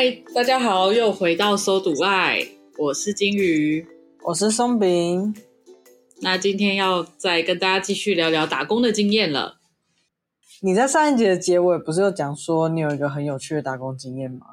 嗨，大家好，又回到搜读爱，我是金鱼，我是松饼。那今天要再跟大家继续聊聊打工的经验了。你在上一集的结尾不是有讲说你有一个很有趣的打工经验吗？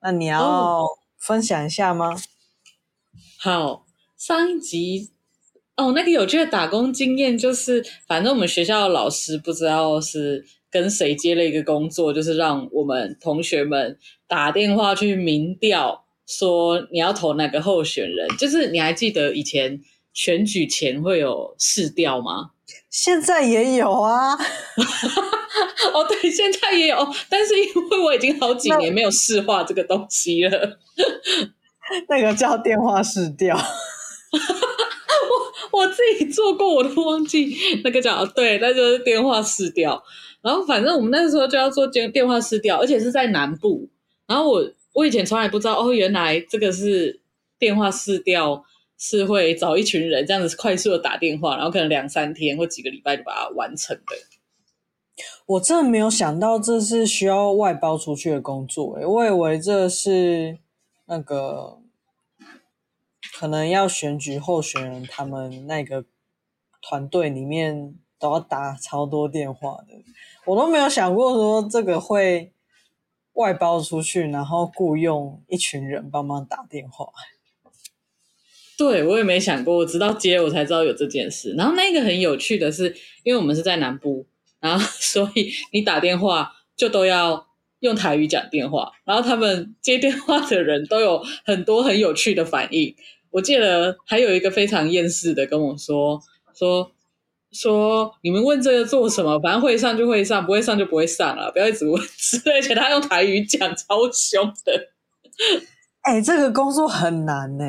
那你要分享一下吗？哦、好，上一集哦，那个有趣的打工经验就是，反正我们学校的老师不知道是。跟谁接了一个工作，就是让我们同学们打电话去民调，说你要投哪个候选人。就是你还记得以前选举前会有试调吗？现在也有啊。哦，对，现在也有，但是因为我已经好几年没有试话这个东西了。那个叫电话试调。我 我自己做过，我都忘记那个叫对，那就是电话市调。然后反正我们那个时候就要做电电话市调，而且是在南部。然后我我以前从来不知道哦，原来这个是电话市调，是会找一群人这样子快速的打电话，然后可能两三天或几个礼拜就把它完成的。我真的没有想到这是需要外包出去的工作，诶，我以为这是那个可能要选举候选人，他们那个团队里面都要打超多电话的。我都没有想过说这个会外包出去，然后雇佣一群人帮忙打电话。对，我也没想过，我直到接我才知道有这件事。然后那个很有趣的是，因为我们是在南部，然后 所以你打电话就都要用台语讲电话，然后他们接电话的人都有很多很有趣的反应。我记得还有一个非常厌世的跟我说说。说你们问这个做什么？反正会上就会上，不会上就不会上了，不要一直问。而且他用台语讲超凶的。哎、欸，这个工作很难呢。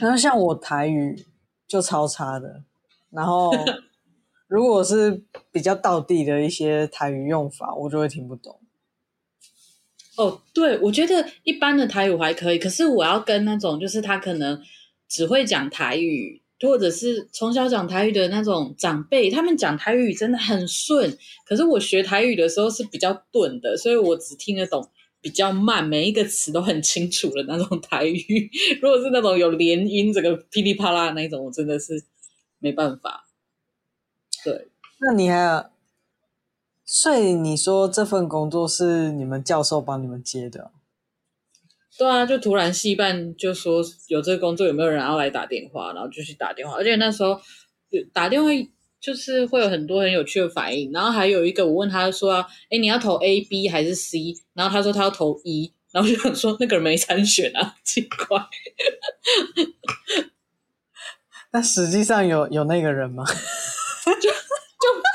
然后像我台语就超差的，然后 如果是比较道地的一些台语用法，我就会听不懂。哦，对，我觉得一般的台语还可以，可是我要跟那种就是他可能只会讲台语。或者是从小讲台语的那种长辈，他们讲台语真的很顺。可是我学台语的时候是比较钝的，所以我只听得懂比较慢，每一个词都很清楚的那种台语。如果是那种有连音，这个噼里啪啦的那种，我真的是没办法。对，那你还有，所以你说这份工作是你们教授帮你们接的？对啊，就突然戏办就说有这个工作，有没有人要来打电话？然后就去打电话，而且那时候打电话就是会有很多很有趣的反应。然后还有一个，我问他说：“哎，你要投 A、B 还是 C？” 然后他说他要投 E，然后就想说那个人没参选啊，奇怪。那实际上有有那个人吗？就 就。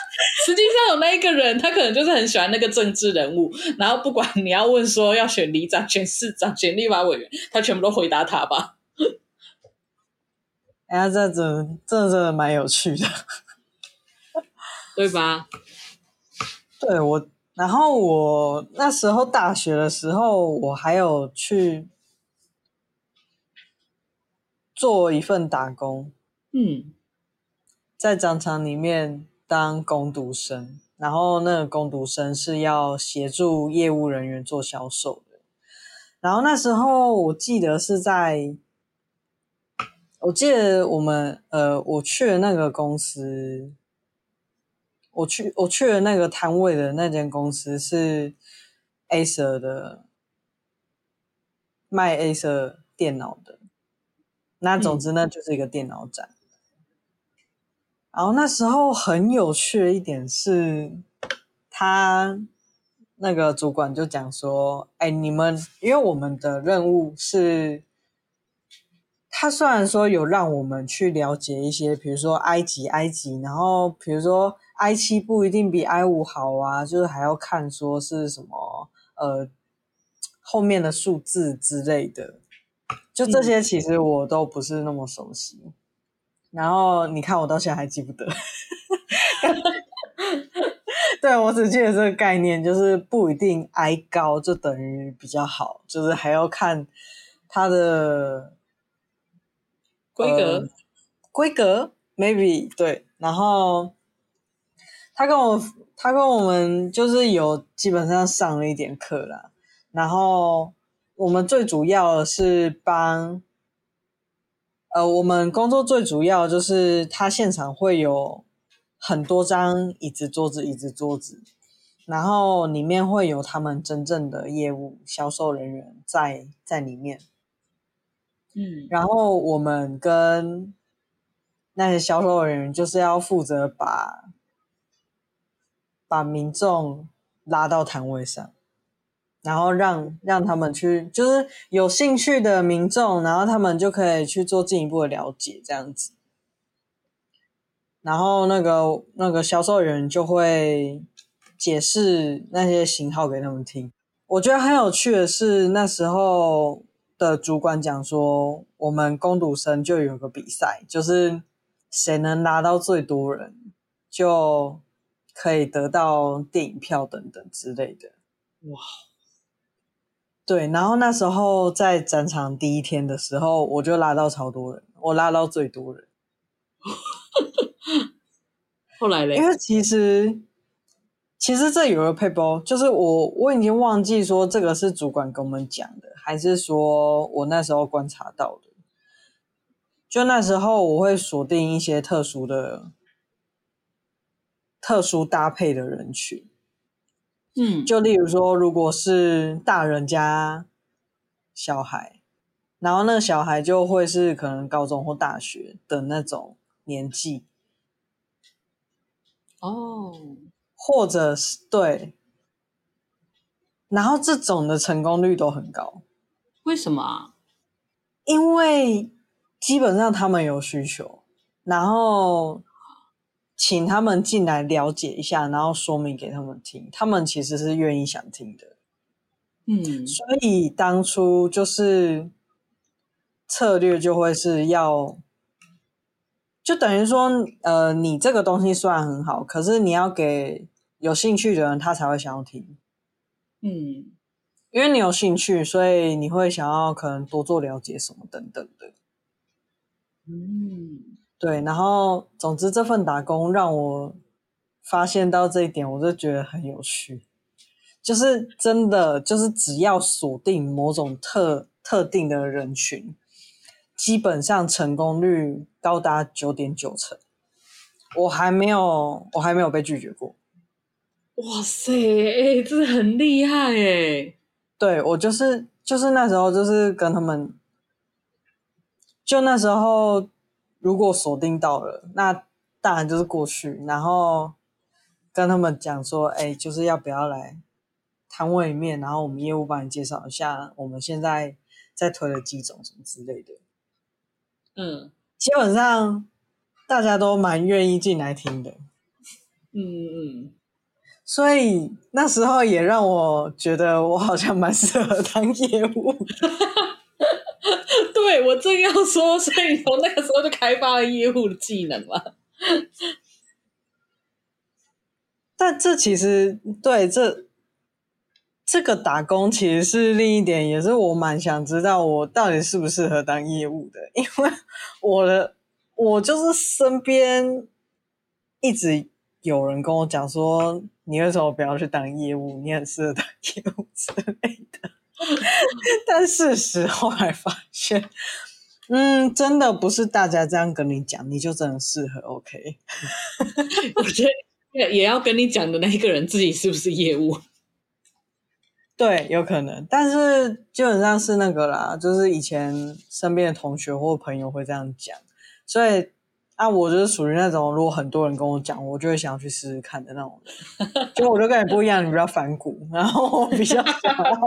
实际上有那一个人，他可能就是很喜欢那个政治人物，然后不管你要问说要选里长、选市长、选立法委员，他全部都回答他吧。哎呀，这真这真的蛮有趣的，对吧？对我，然后我那时候大学的时候，我还有去做一份打工，嗯，在商场里面。当工读生，然后那个工读生是要协助业务人员做销售的。然后那时候我记得是在，我记得我们呃，我去的那个公司，我去我去的那个摊位的那间公司是 Acer 的，卖 Acer 电脑的。那总之呢，就是一个电脑展。然后那时候很有趣的一点是，他那个主管就讲说：“哎，你们因为我们的任务是，他虽然说有让我们去了解一些，比如说埃及，埃及，然后比如说 i 七不一定比 i 五好啊，就是还要看说是什么呃后面的数字之类的，就这些其实我都不是那么熟悉。”然后你看，我到现在还记不得。对，我只记得这个概念，就是不一定挨高就等于比较好，就是还要看它的规格。呃、规格 maybe 对。然后他跟我他跟我们就是有基本上上了一点课啦。然后我们最主要的是帮，呃，我们工作最主要就是他现场会有很多张椅子、桌子、椅子、桌子，然后里面会有他们真正的业务销售人员在在里面。嗯，然后我们跟那些销售人员就是要负责把把民众拉到摊位上，然后让让他们去，就是有兴趣的民众，然后他们就可以去做进一步的了解，这样子。然后那个那个销售人员就会解释那些型号给他们听。我觉得很有趣的是那时候。的主管讲说，我们工读生就有个比赛，就是谁能拿到最多人，就可以得到电影票等等之类的。哇，对，然后那时候在展场第一天的时候，我就拉到超多人，我拉到最多人。后来嘞，因为其实。其实这有个配包，就是我我已经忘记说这个是主管跟我们讲的，还是说我那时候观察到的。就那时候我会锁定一些特殊的、特殊搭配的人群。嗯，就例如说，如果是大人家小孩，然后那个小孩就会是可能高中或大学的那种年纪。哦。或者是对，然后这种的成功率都很高。为什么啊？因为基本上他们有需求，然后请他们进来了解一下，然后说明给他们听，他们其实是愿意想听的。嗯，所以当初就是策略就会是要。就等于说，呃，你这个东西虽然很好，可是你要给有兴趣的人，他才会想要听。嗯，因为你有兴趣，所以你会想要可能多做了解什么等等的。嗯，对。然后，总之这份打工让我发现到这一点，我就觉得很有趣。就是真的，就是只要锁定某种特特定的人群。基本上成功率高达九点九成，我还没有，我还没有被拒绝过。哇塞，哎，这很厉害哎！对，我就是就是那时候就是跟他们，就那时候如果锁定到了，那当然就是过去，然后跟他们讲说，哎，就是要不要来摊位里面，然后我们业务帮你介绍一下我们现在在推的机种什么之类的。嗯，基本上大家都蛮愿意进来听的，嗯嗯，所以那时候也让我觉得我好像蛮适合当业务。我正要说，所以从那个时候就开发了业务的技能嘛。但这其实对这。这个打工其实是另一点，也是我蛮想知道我到底适不适合当业务的，因为我的我就是身边一直有人跟我讲说，你为什么不要去当业务？你很适合当业务之类的。但事实后来发现，嗯，真的不是大家这样跟你讲，你就真的适合。OK，我觉得也也要跟你讲的那一个人自己是不是业务？对，有可能，但是基本上是那个啦，就是以前身边的同学或朋友会这样讲，所以啊，我就是属于那种如果很多人跟我讲，我就会想要去试试看的那种人。就我就跟你不一样，你比较反骨，然后我比较想要，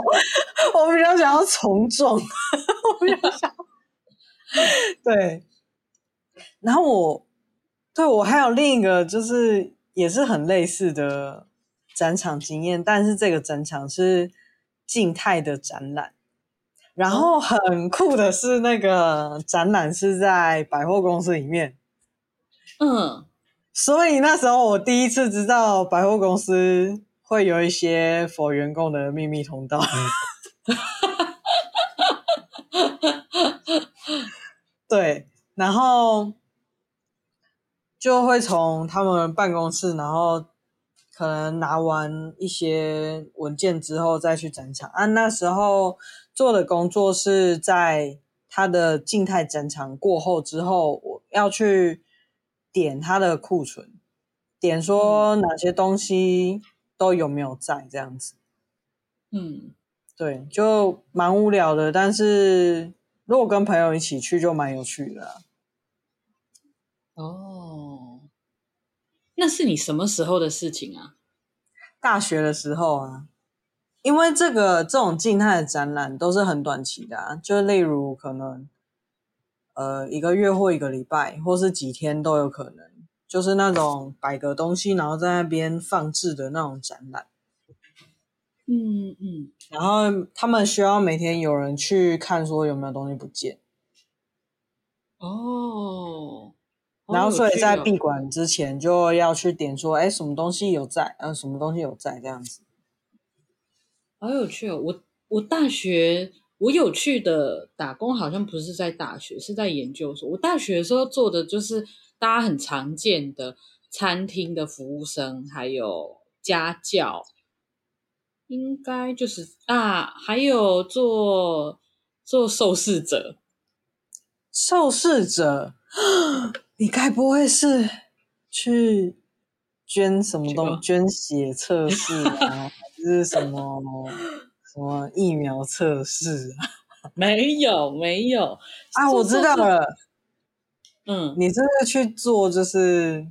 我比较想要从众，我比较想，对。然后我对我还有另一个，就是也是很类似的展场经验，但是这个展场是。静态的展览，然后很酷的是，那个展览是在百货公司里面。嗯，所以那时候我第一次知道百货公司会有一些 for 员工的秘密通道。对，然后就会从他们办公室，然后。可能拿完一些文件之后再去展场啊。那时候做的工作是在他的静态展场过后之后，我要去点他的库存，点说哪些东西都有没有在这样子。嗯，对，就蛮无聊的，但是如果跟朋友一起去就蛮有趣的啊。哦，那是你什么时候的事情啊？大学的时候啊，因为这个这种静态的展览都是很短期的啊，就例如可能呃一个月或一个礼拜，或是几天都有可能，就是那种摆个东西然后在那边放置的那种展览。嗯嗯，然后他们需要每天有人去看，说有没有东西不见。哦，然后所以在闭馆之前就要去点说，哎，什么东西有在？嗯、呃，什么东西有在？这样子。好有趣哦！我我大学我有趣的打工好像不是在大学，是在研究所。我大学的时候做的就是大家很常见的餐厅的服务生，还有家教。应该就是啊，还有做做受试者，受试者，你该不会是去捐什么东西？捐血测试啊，还是什么什么疫苗测试啊？没有没有啊，我知道了，嗯，你这个去做就是。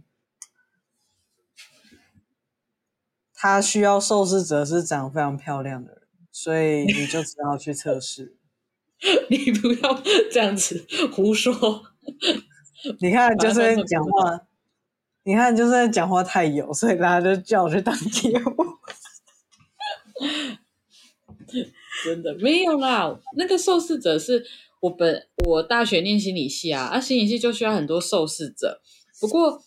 他需要受试者是长非常漂亮的人，所以你就只好去测试。你不要这样子胡说。你看，就是讲话，你看，就是讲话太油，所以大家就叫我去当街舞。真的没有啦，那个受试者是我本我大学念心理系啊，啊，心理系就需要很多受试者。不过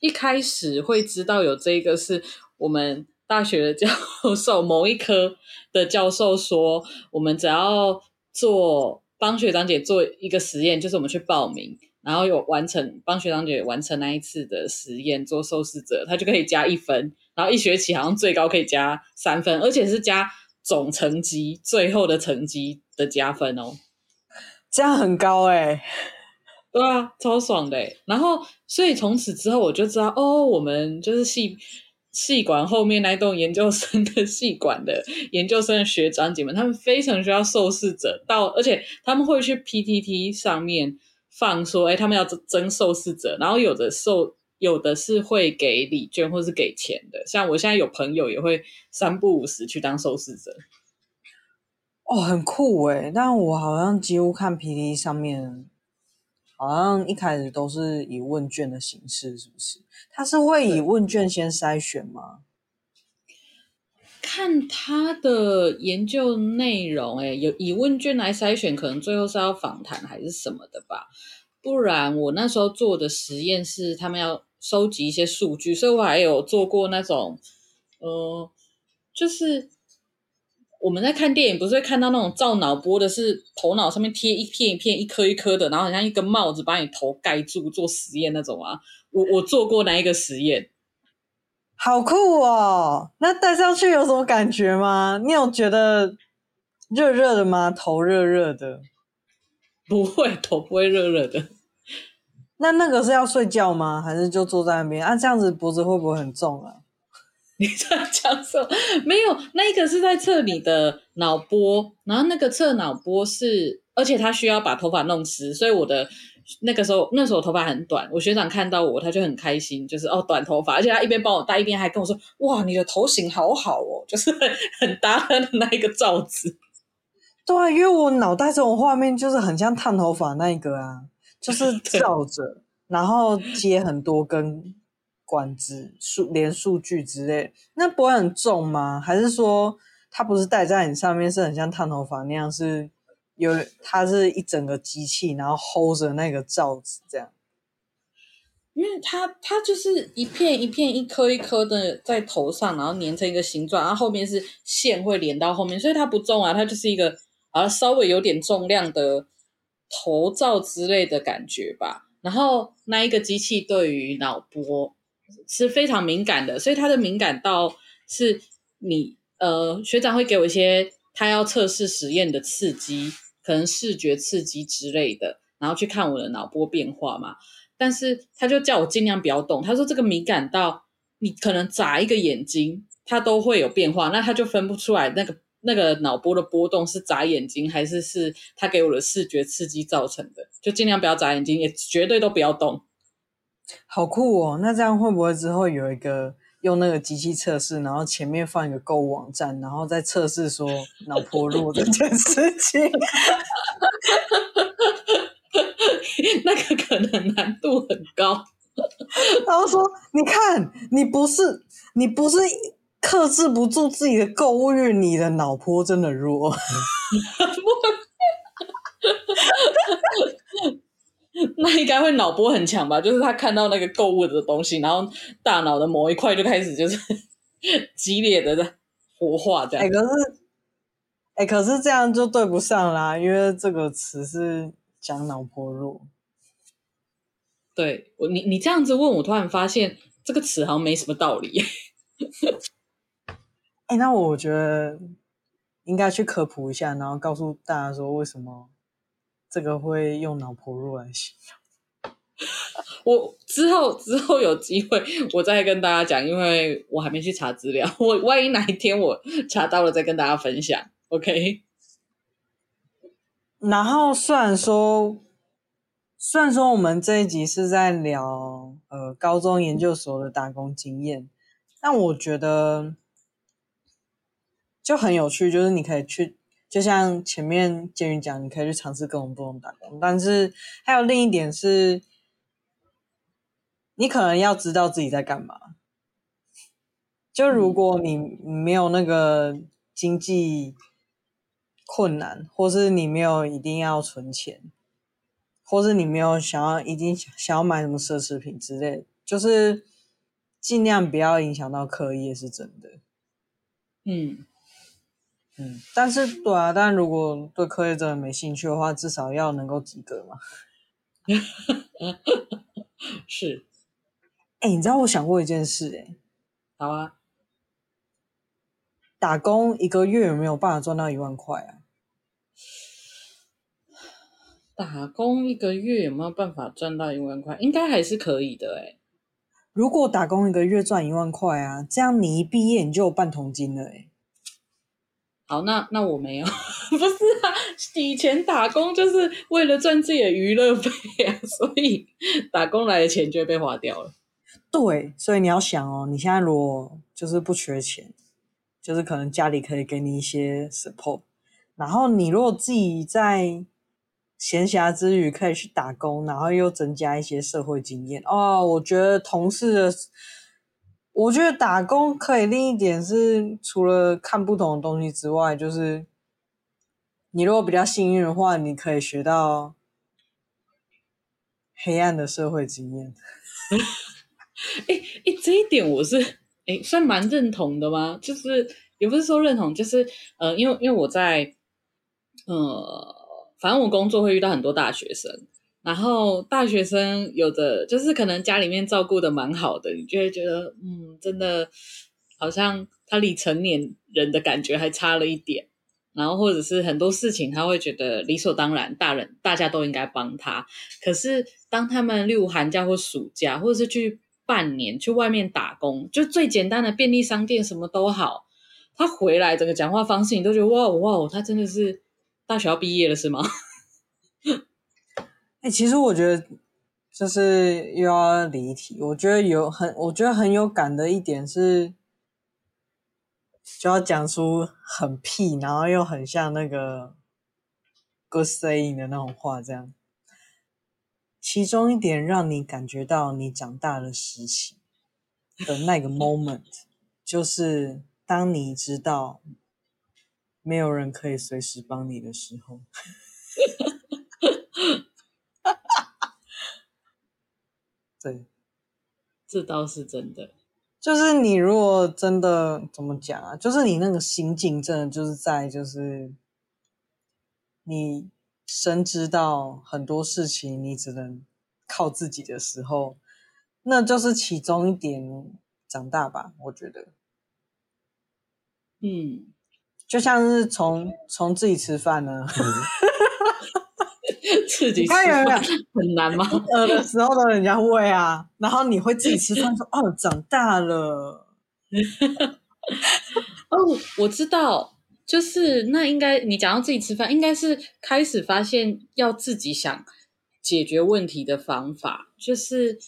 一开始会知道有这个是我们。大学的教授，某一科的教授说，我们只要做帮学长姐做一个实验，就是我们去报名，然后有完成帮学长姐完成那一次的实验做受试者，他就可以加一分，然后一学期好像最高可以加三分，而且是加总成绩最后的成绩的加分哦，这样很高哎，对啊，超爽的。然后所以从此之后我就知道，哦，我们就是系。系馆后面那栋研究生的系馆的研究生的学长姐们，他们非常需要受试者到，而且他们会去 PTT 上面放说，哎，他们要征受试者，然后有的受有的是会给礼券或是给钱的，像我现在有朋友也会三不五时去当受试者，哦，很酷诶，但我好像几乎看 PTT 上面。好像一开始都是以问卷的形式，是不是？他是会以问卷先筛选吗？看他的研究内容，诶，有以问卷来筛选，可能最后是要访谈还是什么的吧？不然我那时候做的实验是他们要收集一些数据，所以我还有做过那种，呃，就是。我们在看电影，不是会看到那种照脑波的，是头脑上面贴一片一片、一颗一颗的，然后好像一根帽子把你头盖住做实验那种啊。我我做过那一个实验，好酷哦！那戴上去有什么感觉吗？你有觉得热热的吗？头热热的？不会，头不会热热的。那那个是要睡觉吗？还是就坐在那边？啊，这样子脖子会不会很重啊？你在讲什么？没有，那个是在测你的脑波，然后那个测脑波是，而且他需要把头发弄湿，所以我的那个时候，那时候我头发很短，我学长看到我，他就很开心，就是哦，短头发，而且他一边帮我戴，一边还跟我说，哇，你的头型好好哦，就是很很搭他的那一个罩子。对啊，因为我脑袋这种画面就是很像烫头发那一个啊，就是 罩着，然后接很多根。管子数连数据之类，那不会很重吗？还是说它不是戴在你上面，是很像烫头发那样？是有它是一整个机器，然后 hold 着那个罩子这样？因为它它就是一片一片、一颗一颗的在头上，然后粘成一个形状，然后后面是线会连到后面，所以它不重啊，它就是一个啊稍微有点重量的头罩之类的感觉吧。然后那一个机器对于脑波。是非常敏感的，所以他的敏感到是你呃学长会给我一些他要测试实验的刺激，可能视觉刺激之类的，然后去看我的脑波变化嘛。但是他就叫我尽量不要动，他说这个敏感到你可能眨一个眼睛，它都会有变化，那他就分不出来那个。那个脑波的波动是眨眼睛，还是是他给我的视觉刺激造成的？就尽量不要眨眼睛，也绝对都不要动。好酷哦！那这样会不会之后有一个用那个机器测试，然后前面放一个购物网站，然后再测试说脑波弱这件事情？那个可能难度很高。然后说：“你看，你不是，你不是。”克制不住自己的购物欲，你的脑波真的弱。那应该会脑波很强吧？就是他看到那个购物的东西，然后大脑的某一块就开始就是 激烈的在活化这样。哎、欸，可是，哎、欸，可是这样就对不上啦，因为这个词是讲脑波弱。对我，你你这样子问我，突然发现这个词好像没什么道理。哎，那我觉得应该去科普一下，然后告诉大家说为什么这个会用脑婆弱来形容。我之后之后有机会我再跟大家讲，因为我还没去查资料，我万一哪一天我查到了再跟大家分享。OK。然后虽然说虽然说我们这一集是在聊呃高中研究所的打工经验，但我觉得。就很有趣，就是你可以去，就像前面建宇讲，你可以去尝试各种不同打工。但是还有另一点是，你可能要知道自己在干嘛。就如果你没有那个经济困难，或是你没有一定要存钱，或是你没有想要一定想要买什么奢侈品之类，就是尽量不要影响到课业，是真的。嗯。嗯，但是对啊，但如果对科业真的没兴趣的话，至少要能够及格嘛。是，哎、欸，你知道我想过一件事、欸，哎，好啊，打工一个月有没有办法赚到一万块啊？打工一个月有没有办法赚到一万块？应该还是可以的、欸，哎。如果打工一个月赚一万块啊，这样你一毕业你就有半桶金了、欸，哎。好，那那我没有，不是啊，以前打工就是为了赚自己的娱乐费啊，所以打工来的钱就会被花掉了。对，所以你要想哦，你现在如果就是不缺钱，就是可能家里可以给你一些 support，然后你如果自己在闲暇之余可以去打工，然后又增加一些社会经验哦，我觉得同事。我觉得打工可以，另一点是除了看不同的东西之外，就是你如果比较幸运的话，你可以学到黑暗的社会经验。哎哎，这一点我是哎算蛮认同的吗？就是也不是说认同，就是呃，因为因为我在呃，反正我工作会遇到很多大学生。然后大学生有的就是可能家里面照顾的蛮好的，你就会觉得，嗯，真的好像他离成年人的感觉还差了一点。然后或者是很多事情他会觉得理所当然，大人大家都应该帮他。可是当他们例如寒假或暑假，或者是去半年去外面打工，就最简单的便利商店什么都好，他回来整个讲话方式你都觉得哇哇，他真的是大学要毕业了是吗？哎、其实我觉得就是又要离题。我觉得有很，我觉得很有感的一点是，就要讲出很屁，然后又很像那个 good saying 的那种话，这样。其中一点让你感觉到你长大的时期的那个 moment，就是当你知道没有人可以随时帮你的时候。对，这倒是真的。就是你如果真的怎么讲啊？就是你那个心境，真的就是在就是你深知到很多事情你只能靠自己的时候，那就是其中一点长大吧，我觉得。嗯，就像是从从自己吃饭呢，自己吃饭很难吗？饿的时候都人家喂啊，然后你会自己吃饭说哦，长大了。哦，我知道，就是那应该你讲到自己吃饭，应该是开始发现要自己想解决问题的方法，就是。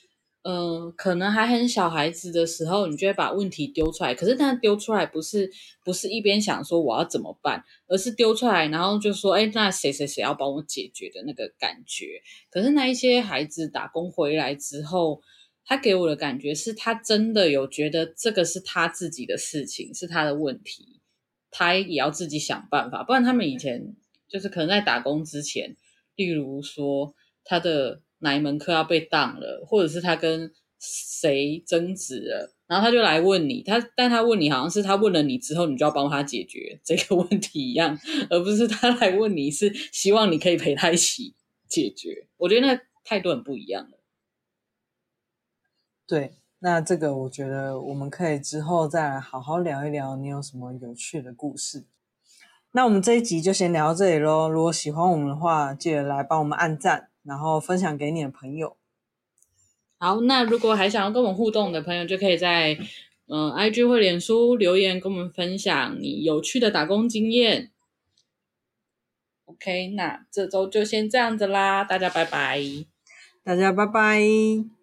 嗯，可能还很小孩子的时候，你就会把问题丢出来。可是，他丢出来不是不是一边想说我要怎么办，而是丢出来，然后就说：“哎，那谁谁谁要帮我解决的那个感觉。”可是，那一些孩子打工回来之后，他给我的感觉是他真的有觉得这个是他自己的事情，是他的问题，他也要自己想办法。不然，他们以前就是可能在打工之前，例如说他的。哪一门课要被挡了，或者是他跟谁争执了，然后他就来问你，他但他问你好像是他问了你之后，你就要帮他解决这个问题一样，而不是他来问你是希望你可以陪他一起解决。我觉得那态度很不一样。对，那这个我觉得我们可以之后再来好好聊一聊，你有什么有趣的故事。那我们这一集就先聊到这里喽。如果喜欢我们的话，记得来帮我们按赞。然后分享给你的朋友。好，那如果还想要跟我们互动的朋友，就可以在嗯、呃、IG 或脸书留言跟我们分享你有趣的打工经验。OK，那这周就先这样子啦，大家拜拜，大家拜拜。